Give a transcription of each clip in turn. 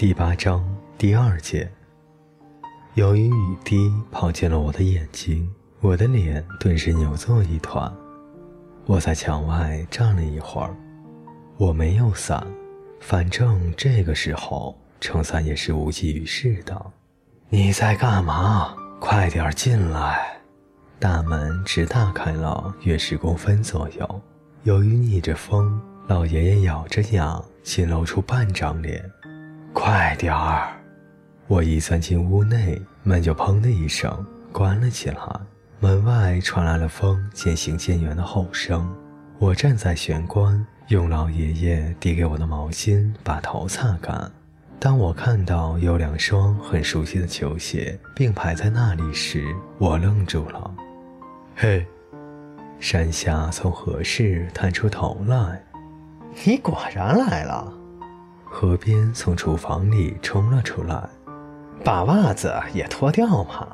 第八章第二节。由于雨滴跑进了我的眼睛，我的脸顿时扭作一团。我在墙外站了一会儿，我没有伞，反正这个时候撑伞也是无济于事的。你在干嘛？快点进来！大门只大开了约十公分左右，由于逆着风，老爷爷咬着牙，仅露出半张脸。快点儿！我一钻进屋内，门就砰的一声关了起来。门外传来了风渐行渐远的吼声。我站在玄关，用老爷爷递给我的毛巾把头擦干。当我看到有两双很熟悉的球鞋并排在那里时，我愣住了。嘿，山下从河市探出头来，你果然来了。河边从厨房里冲了出来，把袜子也脱掉嘛。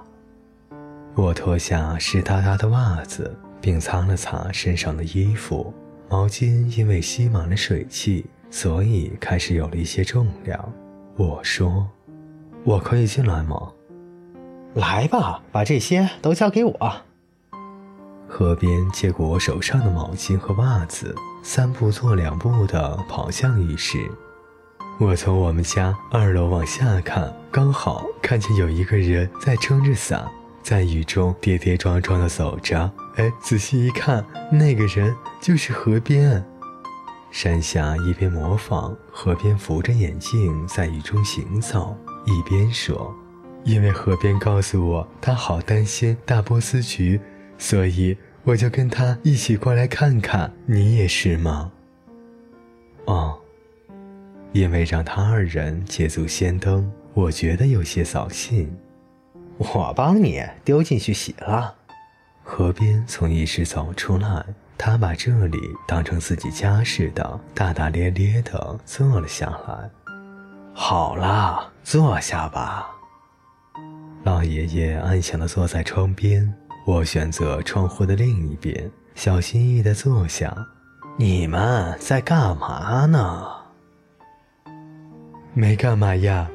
我脱下湿哒哒的袜子，并擦了擦身上的衣服。毛巾因为吸满了水汽，所以开始有了一些重量。我说：“我可以进来吗？”来吧，把这些都交给我。河边接过我手上的毛巾和袜子，三步做两步的跑向浴室。我从我们家二楼往下看，刚好看见有一个人在撑着伞，在雨中跌跌撞撞地走着。哎，仔细一看，那个人就是河边。山下一边模仿河边扶着眼镜在雨中行走，一边说：“因为河边告诉我他好担心大波斯菊，所以我就跟他一起过来看看。你也是吗？”哦。因为让他二人捷足先登，我觉得有些扫兴。我帮你丢进去洗了。河边从浴室走出来，他把这里当成自己家似的，大大咧咧地坐了下来。好了，坐下吧。老爷爷安详地坐在窗边，我选择窗户的另一边，小心翼翼地坐下。你们在干嘛呢？没干嘛呀。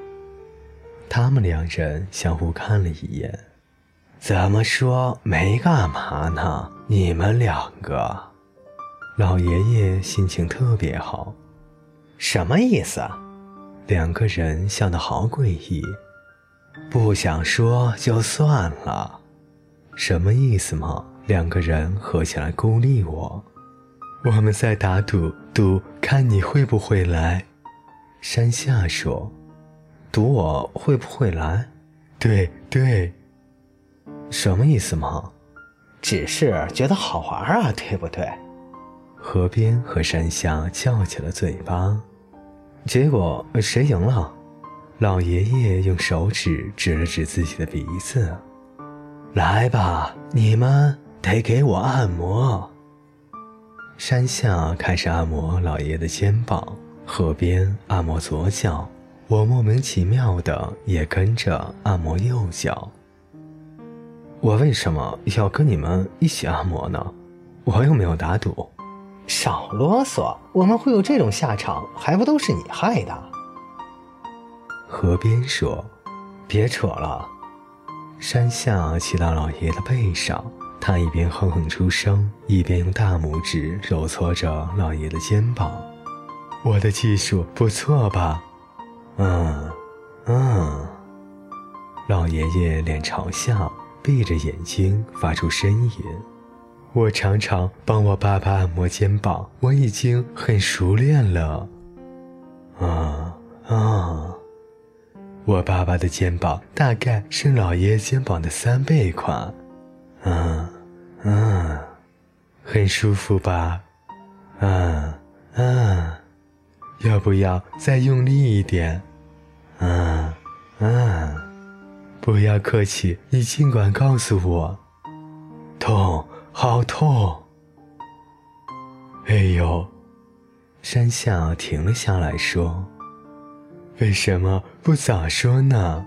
他们两人相互看了一眼，怎么说没干嘛呢？你们两个，老爷爷心情特别好，什么意思？两个人笑得好诡异，不想说就算了，什么意思嘛？两个人合起来孤立我，我们在打赌，赌看你会不会来。山下说：“赌我会不会来？”“对对。”“什么意思嘛？”“只是觉得好玩啊，对不对？”河边和山下翘起了嘴巴。结果谁赢了？老爷爷用手指指了指自己的鼻子：“来吧，你们得给我按摩。”山下开始按摩老爷的肩膀。河边按摩左脚，我莫名其妙的也跟着按摩右脚。我为什么要跟你们一起按摩呢？我又没有打赌。少啰嗦，我们会有这种下场，还不都是你害的？河边说：“别扯了。”山下骑到老爷的背上，他一边哼哼出声，一边用大拇指揉搓着老爷的肩膀。我的技术不错吧？嗯，嗯。老爷爷脸朝下，闭着眼睛发出呻吟。我常常帮我爸爸按摩肩膀，我已经很熟练了。啊啊！我爸爸的肩膀大概是老爷爷肩膀的三倍宽。嗯嗯，很舒服吧？嗯嗯。要不要再用力一点？嗯嗯，不要客气，你尽管告诉我。痛，好痛！哎呦！山下停了下来，说：“为什么不早说呢？”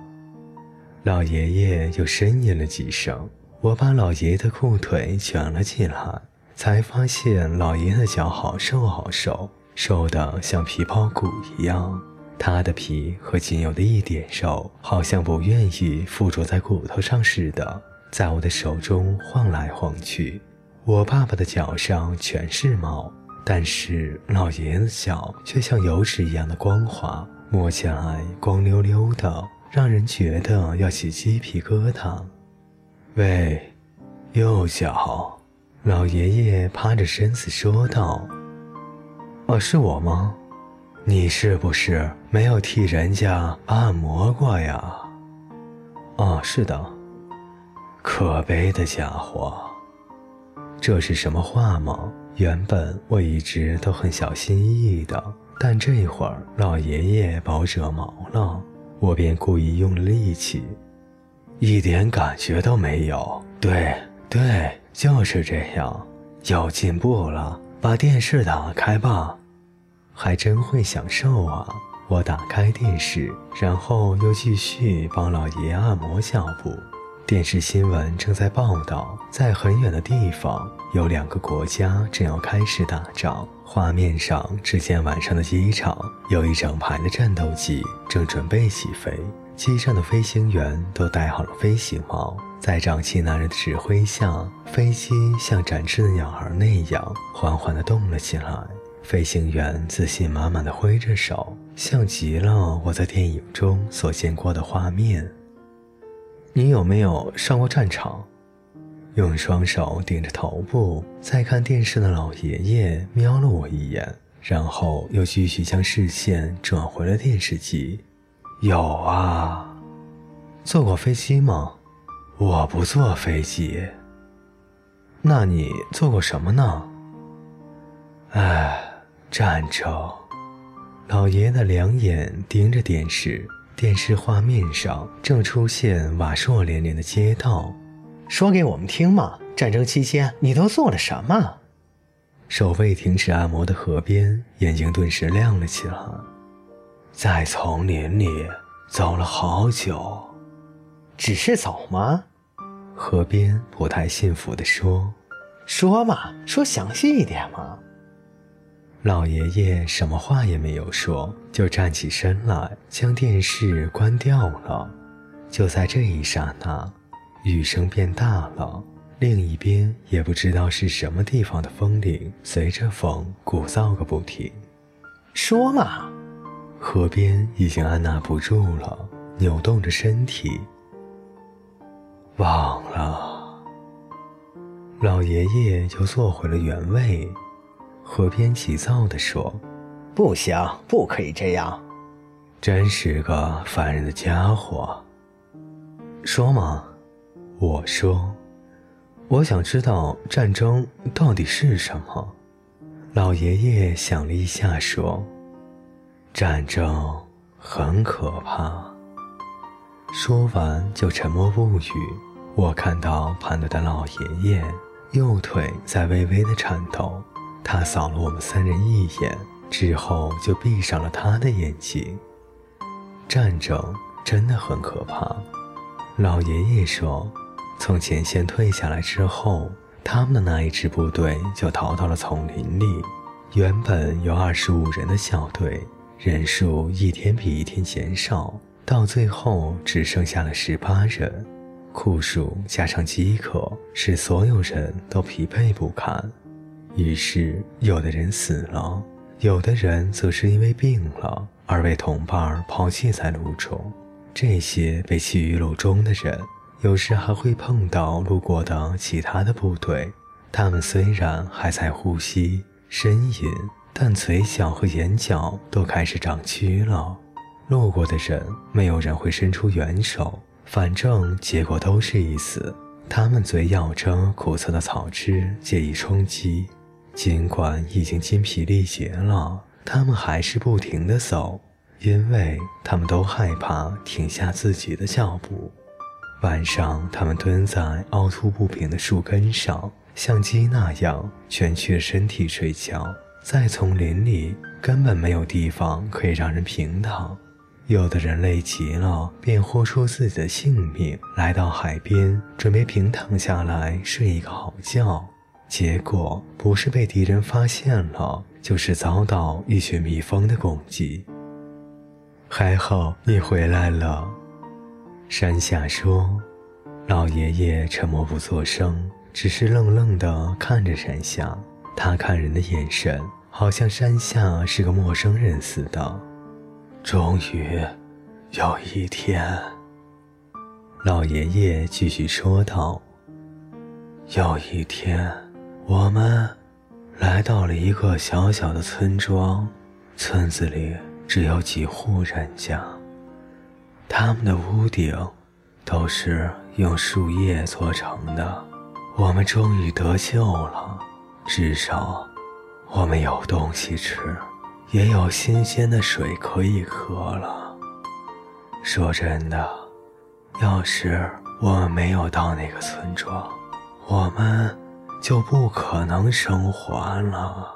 老爷爷又呻吟了几声。我把老爷爷的裤腿卷了起来，才发现老爷爷的脚好瘦好瘦。瘦的像皮包骨一样，它的皮和仅有的一点肉，好像不愿意附着在骨头上似的，在我的手中晃来晃去。我爸爸的脚上全是毛，但是老爷爷的脚却像油脂一样的光滑，摸起来光溜溜的，让人觉得要起鸡皮疙瘩。喂，右脚，老爷爷趴着身子说道：“哦，是我吗？”你是不是没有替人家按摩过呀？哦，是的。可悲的家伙，这是什么话吗？原本我一直都很小心翼翼的，但这会儿老爷爷把我惹毛了，我便故意用了力气，一点感觉都没有。对对，就是这样，有进步了。把电视打开吧。还真会享受啊！我打开电视，然后又继续帮老爷按摩脚部。电视新闻正在报道，在很远的地方，有两个国家正要开始打仗。画面上只见晚上的机场，有一整排的战斗机正准备起飞，机上的飞行员都戴好了飞行帽。在长气男人的指挥下，飞机像展翅的鸟儿那样缓缓地动了起来。飞行员自信满满的挥着手，像极了我在电影中所见过的画面。你有没有上过战场？用双手顶着头部，在看电视的老爷爷瞄了我一眼，然后又继续将视线转回了电视机。有啊，坐过飞机吗？我不坐飞机。那你坐过什么呢？唉。战争，老爷的两眼盯着电视，电视画面上正出现瓦砾连连的街道。说给我们听嘛，战争期间你都做了什么？手未停止按摩的河边，眼睛顿时亮了起来。在丛林里走了好久，只是走吗？河边不太信服地说：“说嘛，说详细一点嘛。”老爷爷什么话也没有说，就站起身来，将电视关掉了。就在这一刹那，雨声变大了，另一边也不知道是什么地方的风铃随着风鼓噪个不停。说嘛，河边已经按捺不住了，扭动着身体。忘了。老爷爷又坐回了原位。河边急躁地说：“不行，不可以这样，真是个烦人的家伙。”说嘛？我说：“我想知道战争到底是什么。”老爷爷想了一下说：“战争很可怕。”说完就沉默不语。我看到盘腿的老爷爷右腿在微微的颤抖。他扫了我们三人一眼，之后就闭上了他的眼睛。战争真的很可怕。老爷爷说，从前线退下来之后，他们的那一支部队就逃到了丛林里。原本有二十五人的小队，人数一天比一天减少，到最后只剩下了十八人。酷暑加上饥渴，使所有人都疲惫不堪。于是，有的人死了，有的人则是因为病了而被同伴抛弃在路中。这些被弃于路中的人，有时还会碰到路过的其他的部队。他们虽然还在呼吸、呻吟，但嘴角和眼角都开始长蛆了。路过的人，没有人会伸出援手，反正结果都是一死。他们嘴咬着苦涩的草汁，借以充饥。尽管已经筋疲力竭了，他们还是不停地走，因为他们都害怕停下自己的脚步。晚上，他们蹲在凹凸不平的树根上，像鸡那样蜷曲着身体睡觉。在丛林里，根本没有地方可以让人平躺。有的人累极了，便豁出自己的性命，来到海边，准备平躺下来睡一个好觉。结果不是被敌人发现了，就是遭到一群蜜蜂的攻击。还好你回来了。”山下说。老爷爷沉默不作声，只是愣愣地看着山下。他看人的眼神，好像山下是个陌生人似的。终于，有一天，老爷爷继续说道：“有一天，我们来到了一个小小的村庄，村子里只有几户人家，他们的屋顶都是用树叶做成的。我们终于得救了，至少，我们有东西吃。”也有新鲜的水可以喝了。说真的，要是我们没有到那个村庄，我们就不可能生还了。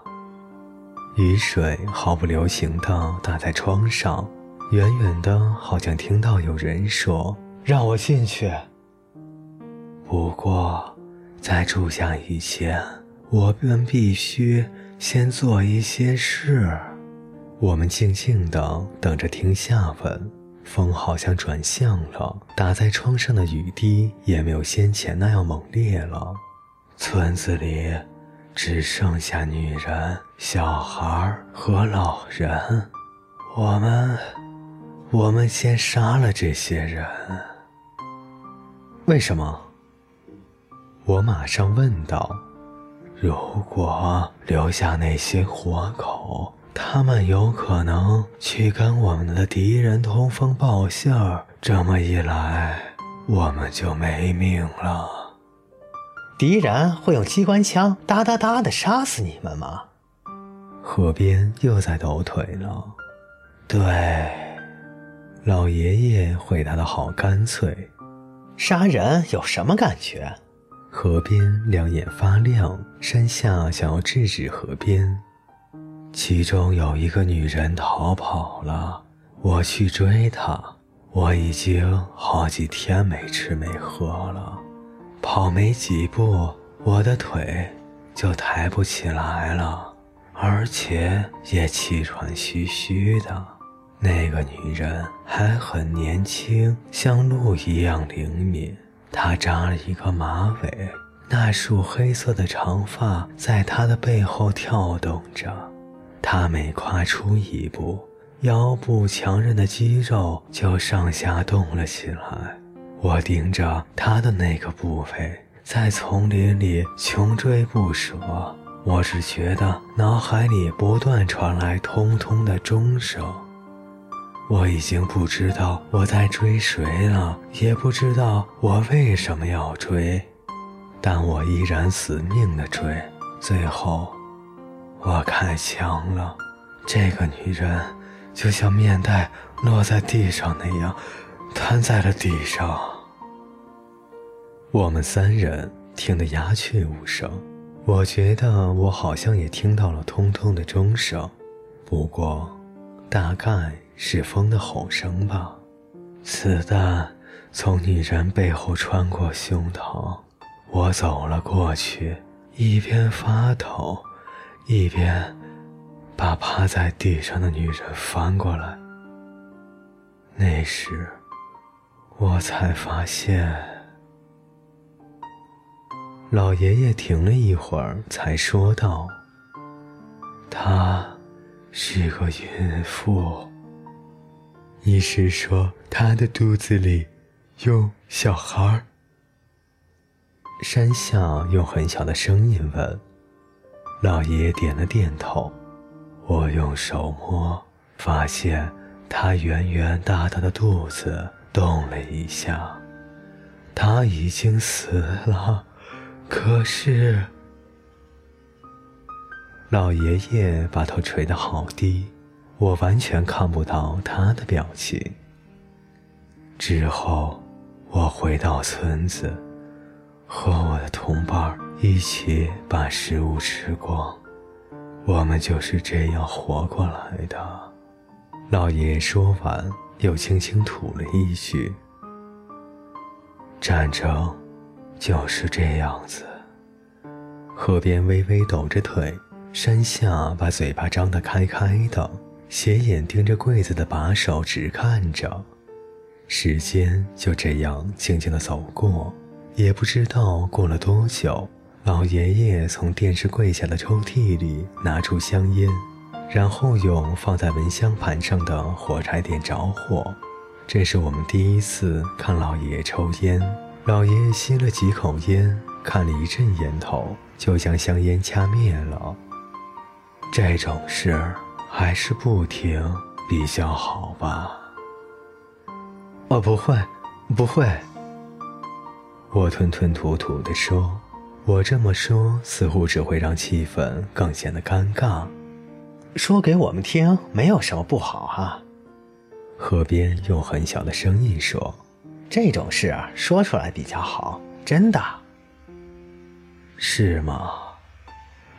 雨水毫不留情地打在窗上，远远的，好像听到有人说：“让我进去。”不过，在住下以前，我们必须先做一些事。我们静静地等着听下文。风好像转向了，打在窗上的雨滴也没有先前那样猛烈了。村子里只剩下女人、小孩和老人。我们，我们先杀了这些人。为什么？我马上问道。如果留下那些活口。他们有可能去跟我们的敌人通风报信儿，这么一来，我们就没命了。敌人会用机关枪哒哒哒的杀死你们吗？河边又在抖腿了。对，老爷爷回答的好干脆。杀人有什么感觉？河边两眼发亮，山下想要制止河边。其中有一个女人逃跑了，我去追她。我已经好几天没吃没喝了，跑没几步，我的腿就抬不起来了，而且也气喘吁吁的。那个女人还很年轻，像鹿一样灵敏。她扎了一个马尾，那束黑色的长发在她的背后跳动着。他每跨出一步，腰部强韧的肌肉就上下动了起来。我盯着他的那个部位，在丛林里穷追不舍。我只觉得脑海里不断传来通通的钟声。我已经不知道我在追谁了，也不知道我为什么要追，但我依然死命的追。最后。我开枪了，这个女人就像面袋落在地上那样，瘫在了地上。我们三人听得鸦雀无声。我觉得我好像也听到了通通的钟声，不过大概是风的吼声吧。子弹从女人背后穿过胸膛，我走了过去，一边发抖。一边把趴在地上的女人翻过来，那时我才发现，老爷爷停了一会儿，才说道：“她是个孕妇。医师说她的肚子里有小孩。”山下用很小的声音问。老爷爷点了点头，我用手摸，发现他圆圆大大的肚子动了一下。他已经死了，可是……老爷爷把头垂得好低，我完全看不到他的表情。之后，我回到村子，和我的同伴儿一起把食物吃光，我们就是这样活过来的。老爷爷说完，又轻轻吐了一句：“战争就是这样子。”河边微微抖着腿，山下把嘴巴张得开开的，斜眼盯着柜子的把手直看着。时间就这样静静的走过，也不知道过了多久。老爷爷从电视柜下的抽屉里拿出香烟，然后用放在蚊香盘上的火柴点着火。这是我们第一次看老爷爷抽烟。老爷爷吸了几口烟，看了一阵烟头，就将香烟掐灭了。这种事还是不听比较好吧。我不会，不会。我吞吞吐吐地说：“我这么说，似乎只会让气氛更显得尴尬。说给我们听，没有什么不好啊。”河边用很小的声音说：“这种事说出来比较好，真的。”是吗？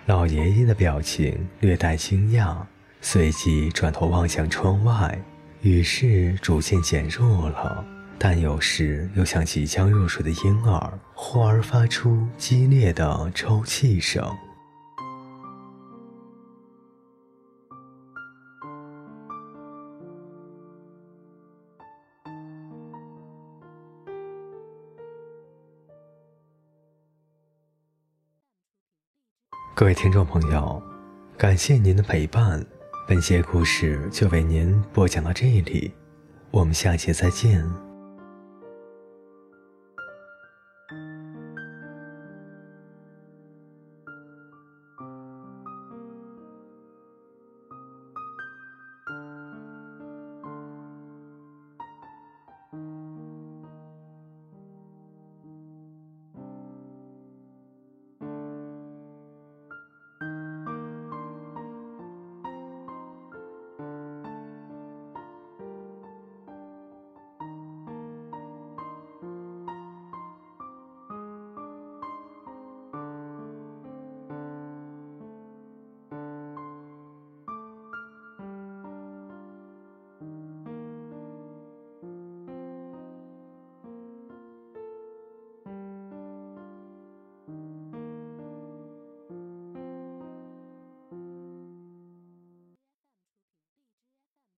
老爷爷的表情略带惊讶，随即转头望向窗外。雨势逐渐减弱了，但有时又像即将入睡的婴儿，忽而发出激烈的抽泣声。各位听众朋友，感谢您的陪伴。本节故事就为您播讲到这里，我们下期再见。